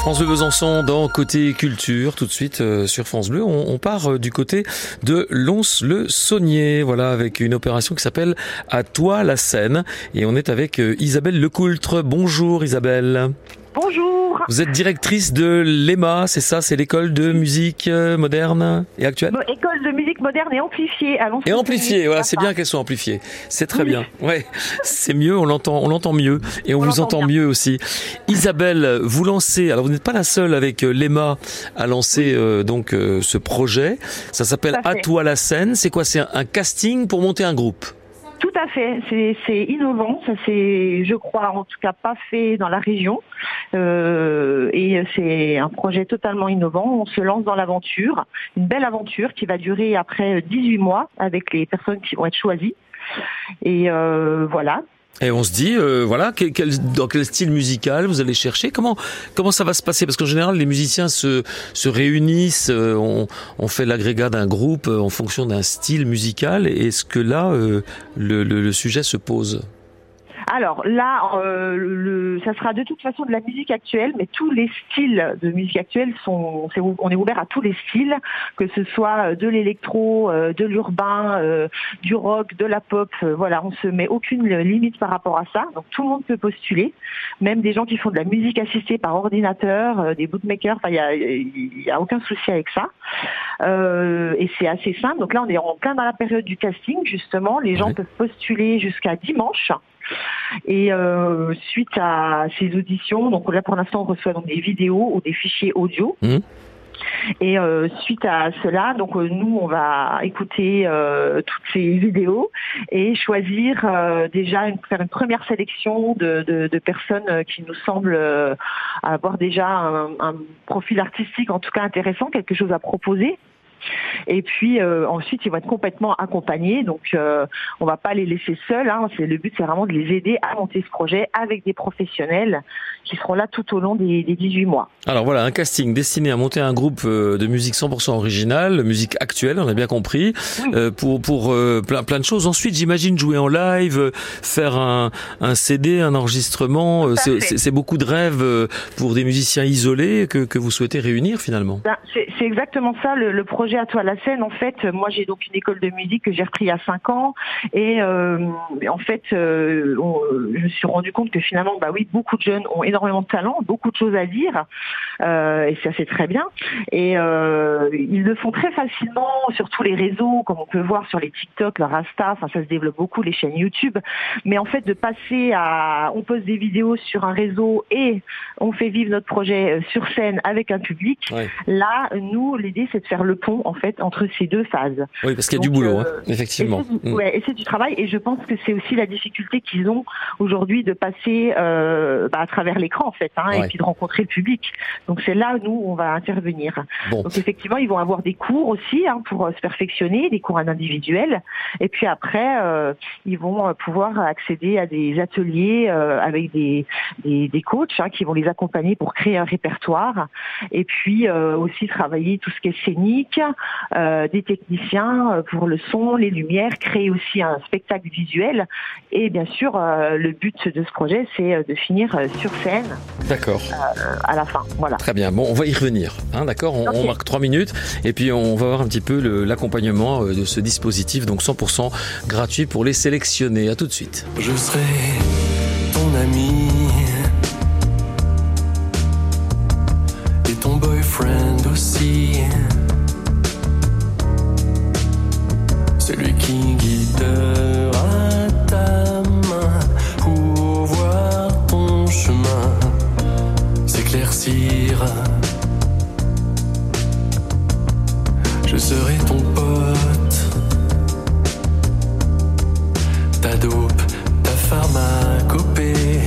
France Bleu Besançon dans Côté Culture, tout de suite euh, sur France Bleu. On, part euh, du côté de Lons-le-Saunier, voilà, avec une opération qui s'appelle À toi la scène. Et on est avec euh, Isabelle Lecoultre. Bonjour Isabelle. Bonjour. Vous êtes directrice de l'EMA, c'est ça C'est l'école de musique euh, moderne et actuelle Bon, école de musique moderne et amplifiée. Allons Et amplifiée, voilà, c'est bien qu'elles soient amplifiées. C'est très bien. Ouais, c'est mieux, on l'entend, on l'entend mieux et on, On vous entend mieux aussi. Isabelle, vous lancez, alors vous n'êtes pas la seule avec euh, l'EMA à lancer euh, donc euh, ce projet. Ça s'appelle à toi la scène. C'est quoi? C'est un, un casting pour monter un groupe? Tout à fait. C'est, innovant. Ça c'est, je crois, en tout cas pas fait dans la région. Euh, et c'est un projet totalement innovant. On se lance dans l'aventure, une belle aventure qui va durer après 18 mois avec les personnes qui vont être choisies. Et euh, voilà. Et on se dit, euh, voilà, quel, quel- dans quel style musical vous allez chercher? Comment comment ça va se passer? Parce qu'en général, les musiciens se, se réunissent, euh, on, on fait l'agrégat d'un groupe euh, en fonction d'un style musical. Est-ce que là, euh, le, le- le sujet se pose? Alors là, euh, le, ça sera de toute façon de la musique actuelle, mais tous les styles de musique actuelle sont, on est ouvert à tous les styles, que ce soit de l'électro, euh, de l'urbain, euh, du rock, de la pop. euh, voilà, on se met aucune limite par rapport à ça. Donc tout le monde peut postuler, même des gens qui font de la musique assistée par ordinateur, euh, des bootmakers. Enfin, il y a, a aucun souci avec ça. Euh, et c'est assez simple. Donc là, on est en plein dans la période du casting justement. Les gens Ouais. peuvent postuler jusqu'à dimanche. Et euh, suite à ces auditions, donc là pour l'instant on reçoit donc des vidéos ou des fichiers audio. Mhm. Et euh, suite à cela, donc euh, nous on va écouter euh, toutes ces vidéos et choisir déjà une, faire une première sélection de, de- de personnes qui nous semblent avoir déjà un, un profil artistique en tout cas intéressant, quelque chose à proposer. Et puis euh, ensuite, ils vont être complètement accompagnés. Donc, euh, on va pas les laisser seuls. Hein. C'est le but, c'est vraiment de les aider à monter ce projet avec des professionnels qui seront là tout au long des, des 18 mois. Alors voilà, un casting destiné à monter un groupe euh, de musique 100% originale, musique actuelle, on a bien compris, Oui. euh, pour pour euh, plein plein de choses. Ensuite, j'imagine jouer en live, euh, faire un, un CD, un enregistrement. C'est fait. c'est- c'est beaucoup de rêves pour des musiciens isolés que que vous souhaitez réunir finalement. Ben, c'est c'est exactement ça le, le projet à toi la scène. En fait, moi j'ai donc une école de musique que j'ai repris il y a cinq ans et euh, en fait, euh, on- je me suis rendu compte que finalement, bah oui, beaucoup de jeunes ont énormément de talent, beaucoup de choses à dire euh, et ça c'est très bien. Et ils le font très facilement sur tous les réseaux, comme on peut voir sur les TikTok, leur Insta. Enfin, ça se développe beaucoup les chaînes YouTube. Mais en fait, de passer à, on poste des vidéos sur un réseau et on fait vivre notre projet sur scène avec un public. Ouais. Là, nous, l'idée, c'est de faire le pont en fait entre ces deux phases. Oui, parce qu'il y a du boulot, euh, hein, effectivement. Et c'est Mm. ouais, et c'est du travail. Et je pense que c'est aussi la difficulté qu'ils ont aujourd'hui de passer euh, bah, à travers l'écran en fait, hein, Ouais. et puis de rencontrer le public. Donc c'est là nous on va intervenir. Bon. Donc effectivement, ils vont avoir des cours aussi hein, pour euh, se perfectionner, des cours en individuel. Et puis après, euh, ils vont pouvoir accéder à des ateliers euh, avec des, des, des coachs hein, qui vont les accompagner pour créer un répertoire. Et puis aussi travailler tout ce qui est scénique, euh, des techniciens euh, pour le son, les lumières, créer aussi un spectacle visuel. Et bien sûr, euh, le but de ce projet, c'est de finir sur scène D'accord. euh, à la fin. Voilà. Très bien. Bon, on va y revenir. Hein, D'accord? On, marque trois minutes et puis on va voir un petit peu l'accompagnement de ce dispositif, donc 100% gratuit pour les sélectionner. À tout de suite. Je serai ton ami Je serai ton pote ta dope, ta pharmacopée.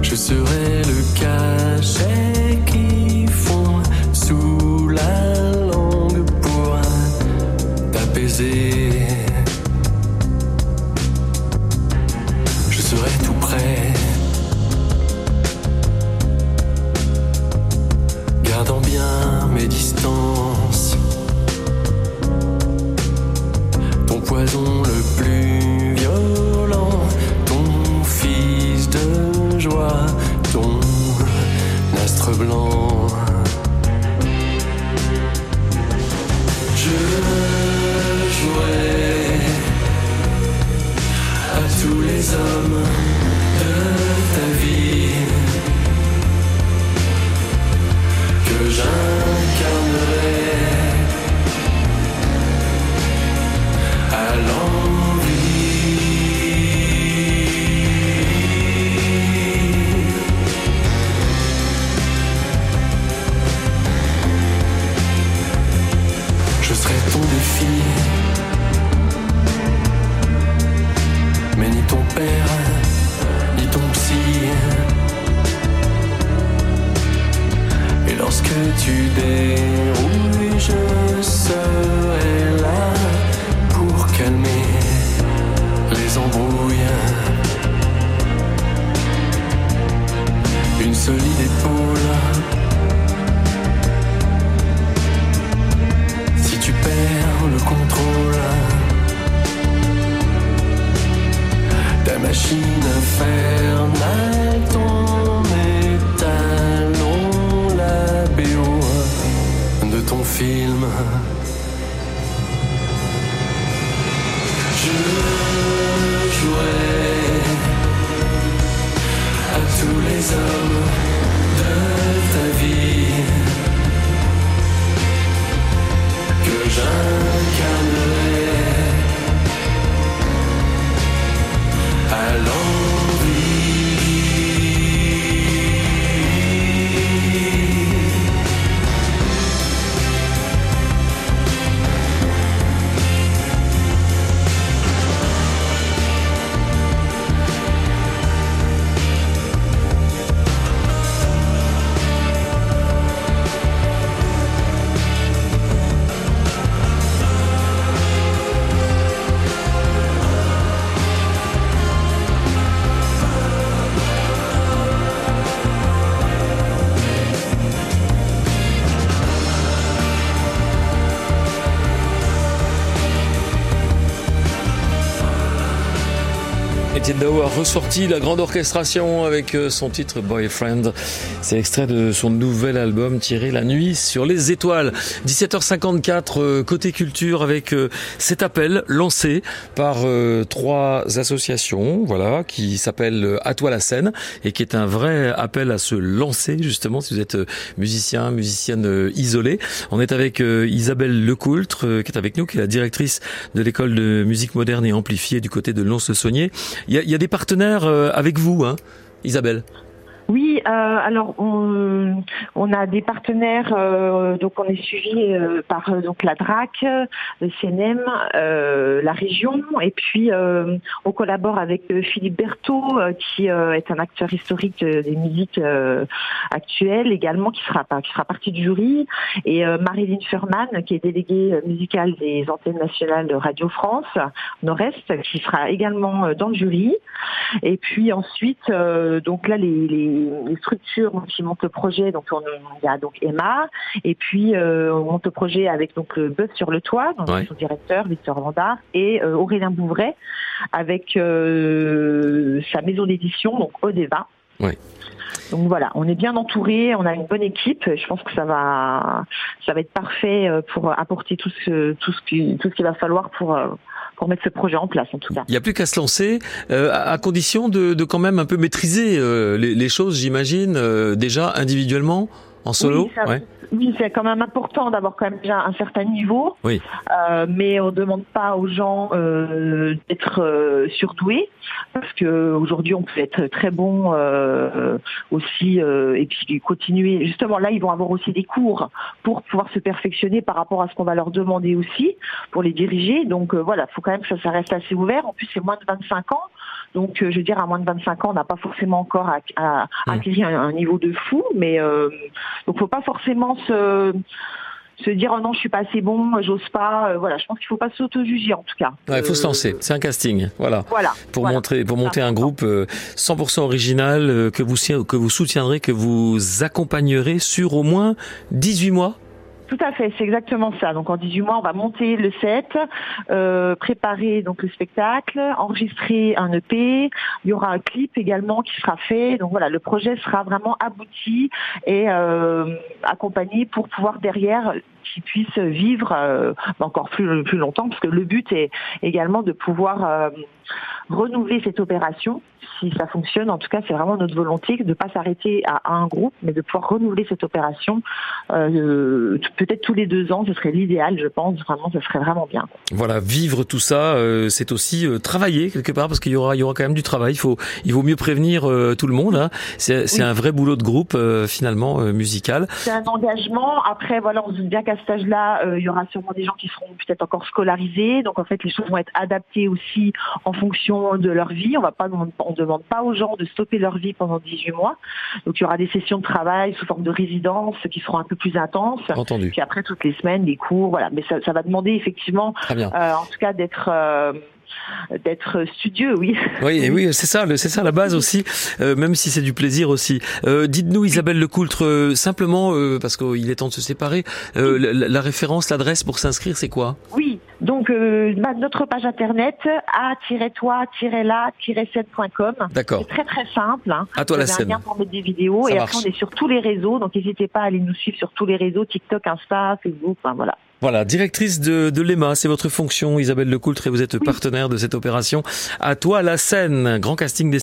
Je serai le cachet qui fond sous la langue pour t'apaiser. blanc. today A ressorti la grande orchestration avec euh, son titre Boyfriend. C'est extrait de son nouvel album tiré la nuit sur les étoiles. 17h54 euh, côté culture avec euh, cet appel lancé par trois associations, voilà, qui s'appelle À toi la scène et qui est un vrai appel à se lancer justement si vous êtes musicien, musicienne isolée. On est avec Isabelle Lecoultre qui est avec nous, qui est la directrice de l'école de musique moderne et amplifiée du côté de Lons-le-Saunier. Y a des partenaires euh, avec vous, hein, Isabelle Oui, euh, alors on, a des partenaires, euh, donc on est suivi euh, par donc la DRAC, le CNM, la région, et puis on collabore avec Philippe Berthaud, qui est un acteur historique des musiques actuelles également, qui sera qui sera partie du jury, et Marilyn Furman, qui est déléguée musicale des antennes nationales de Radio France Nord-Est, qui sera également dans le jury. Et puis ensuite, donc là, les, les structures qui montent le projet, donc on, il y a donc Emma, et puis euh, on monte le projet avec donc euh, Buzz sur le toit, donc Ouais. son directeur Victor Vanda, et euh, Aurélien Bouvray avec euh, sa maison d'édition, donc Odeva. Ouais. Donc voilà, on est bien entouré, on a une bonne équipe. Je pense que ça va, ça va être parfait pour apporter tout ce, tout ce qui, tout ce qu'il va falloir pour, pour mettre ce projet en place, en tout cas. Il n'y a plus qu'à se lancer, euh, à condition de, de quand même un peu maîtriser euh, les, les choses, j'imagine, euh, déjà individuellement, en solo. Oui, ça- ouais. Oui, c'est quand même important d'avoir quand même déjà un certain niveau. Oui. Euh, mais on demande pas aux gens euh, d'être euh, surdoués parce que aujourd'hui on peut être très bon euh, aussi euh, et puis continuer. Justement là, ils vont avoir aussi des cours pour pouvoir se perfectionner par rapport à ce qu'on va leur demander aussi pour les diriger. Donc euh, voilà, faut quand même que ça, ça reste assez ouvert. En plus, c'est moins de 25 ans. Donc, euh, je veux dire, à moins de 25 ans, on n'a pas forcément encore à, à, acquérir un, un niveau de fou, mais euh, donc faut pas forcément se se dire oh non je suis pas assez bon j'ose pas Euh, voilà je pense qu'il faut pas s'auto-juger en tout cas Ouais, il faut se Euh, lancer. C'est un casting. Voilà. voilà Pour voilà. montrer, pour monter un groupe euh, 100% original euh, que vous que vous soutiendrez, que vous accompagnerez sur au moins 18 mois. Tout à fait, c'est exactement ça. Donc en 18 mois, on va monter le set, euh, préparer donc le spectacle, enregistrer un EP. Il y aura un clip également qui sera fait. Donc voilà, le projet sera vraiment abouti et euh, accompagné pour pouvoir derrière qu'ils puissent vivre euh, encore plus plus longtemps, parce que le but est également de pouvoir renouveler cette opération. Si ça fonctionne, en tout cas, c'est vraiment notre volonté de ne pas s'arrêter à, un groupe, mais de pouvoir renouveler cette opération peut-être tous les deux ans, ce serait l'idéal, je pense. Vraiment, ce serait vraiment bien. Voilà, vivre tout ça, euh, c'est aussi euh, travailler quelque part parce qu'il y aura, il y aura quand même du travail. Il faut, il vaut mieux prévenir euh, tout le monde. Hein. C'est, c'est Oui. un vrai boulot de groupe euh, finalement euh, musical. C'est un engagement. Après, voilà, on se doute bien qu'à qu'à ce âge-là, euh, il y aura sûrement des gens qui seront peut-être encore scolarisés. Donc en fait, les choses vont être adaptées aussi en fonction de leur vie. On va pas, on demande pas aux gens de stopper leur vie pendant 18 mois. Donc il y aura des sessions de travail sous forme de résidence qui seront un peu plus intenses. Entendu. Puis après toutes les semaines, des cours, voilà. Mais ça, ça va demander effectivement, euh, en tout cas, d'être euh, d'être studieux, oui. Oui, oui, c'est ça, c'est ça la base aussi, euh, même si c'est du plaisir aussi. Euh, Dites-nous, Isabelle Lecoultre, euh, simplement euh, parce qu'il est temps de se séparer, euh, la, la, référence, l'adresse pour s'inscrire, c'est quoi? Oui, donc euh, notre page internet a-toi-la-scène.com. D'accord. C'est très très simple. Hein. À toi la scène. pour mettre des vidéos Ça et marche. après on est sur tous les réseaux, donc n'hésitez pas à aller nous suivre sur tous les réseaux TikTok, Insta, Facebook, enfin voilà. Voilà, directrice de, de l'EMA, c'est votre fonction, Isabelle Lecoultre, et vous êtes partenaire de cette opération. À toi la scène, grand casting des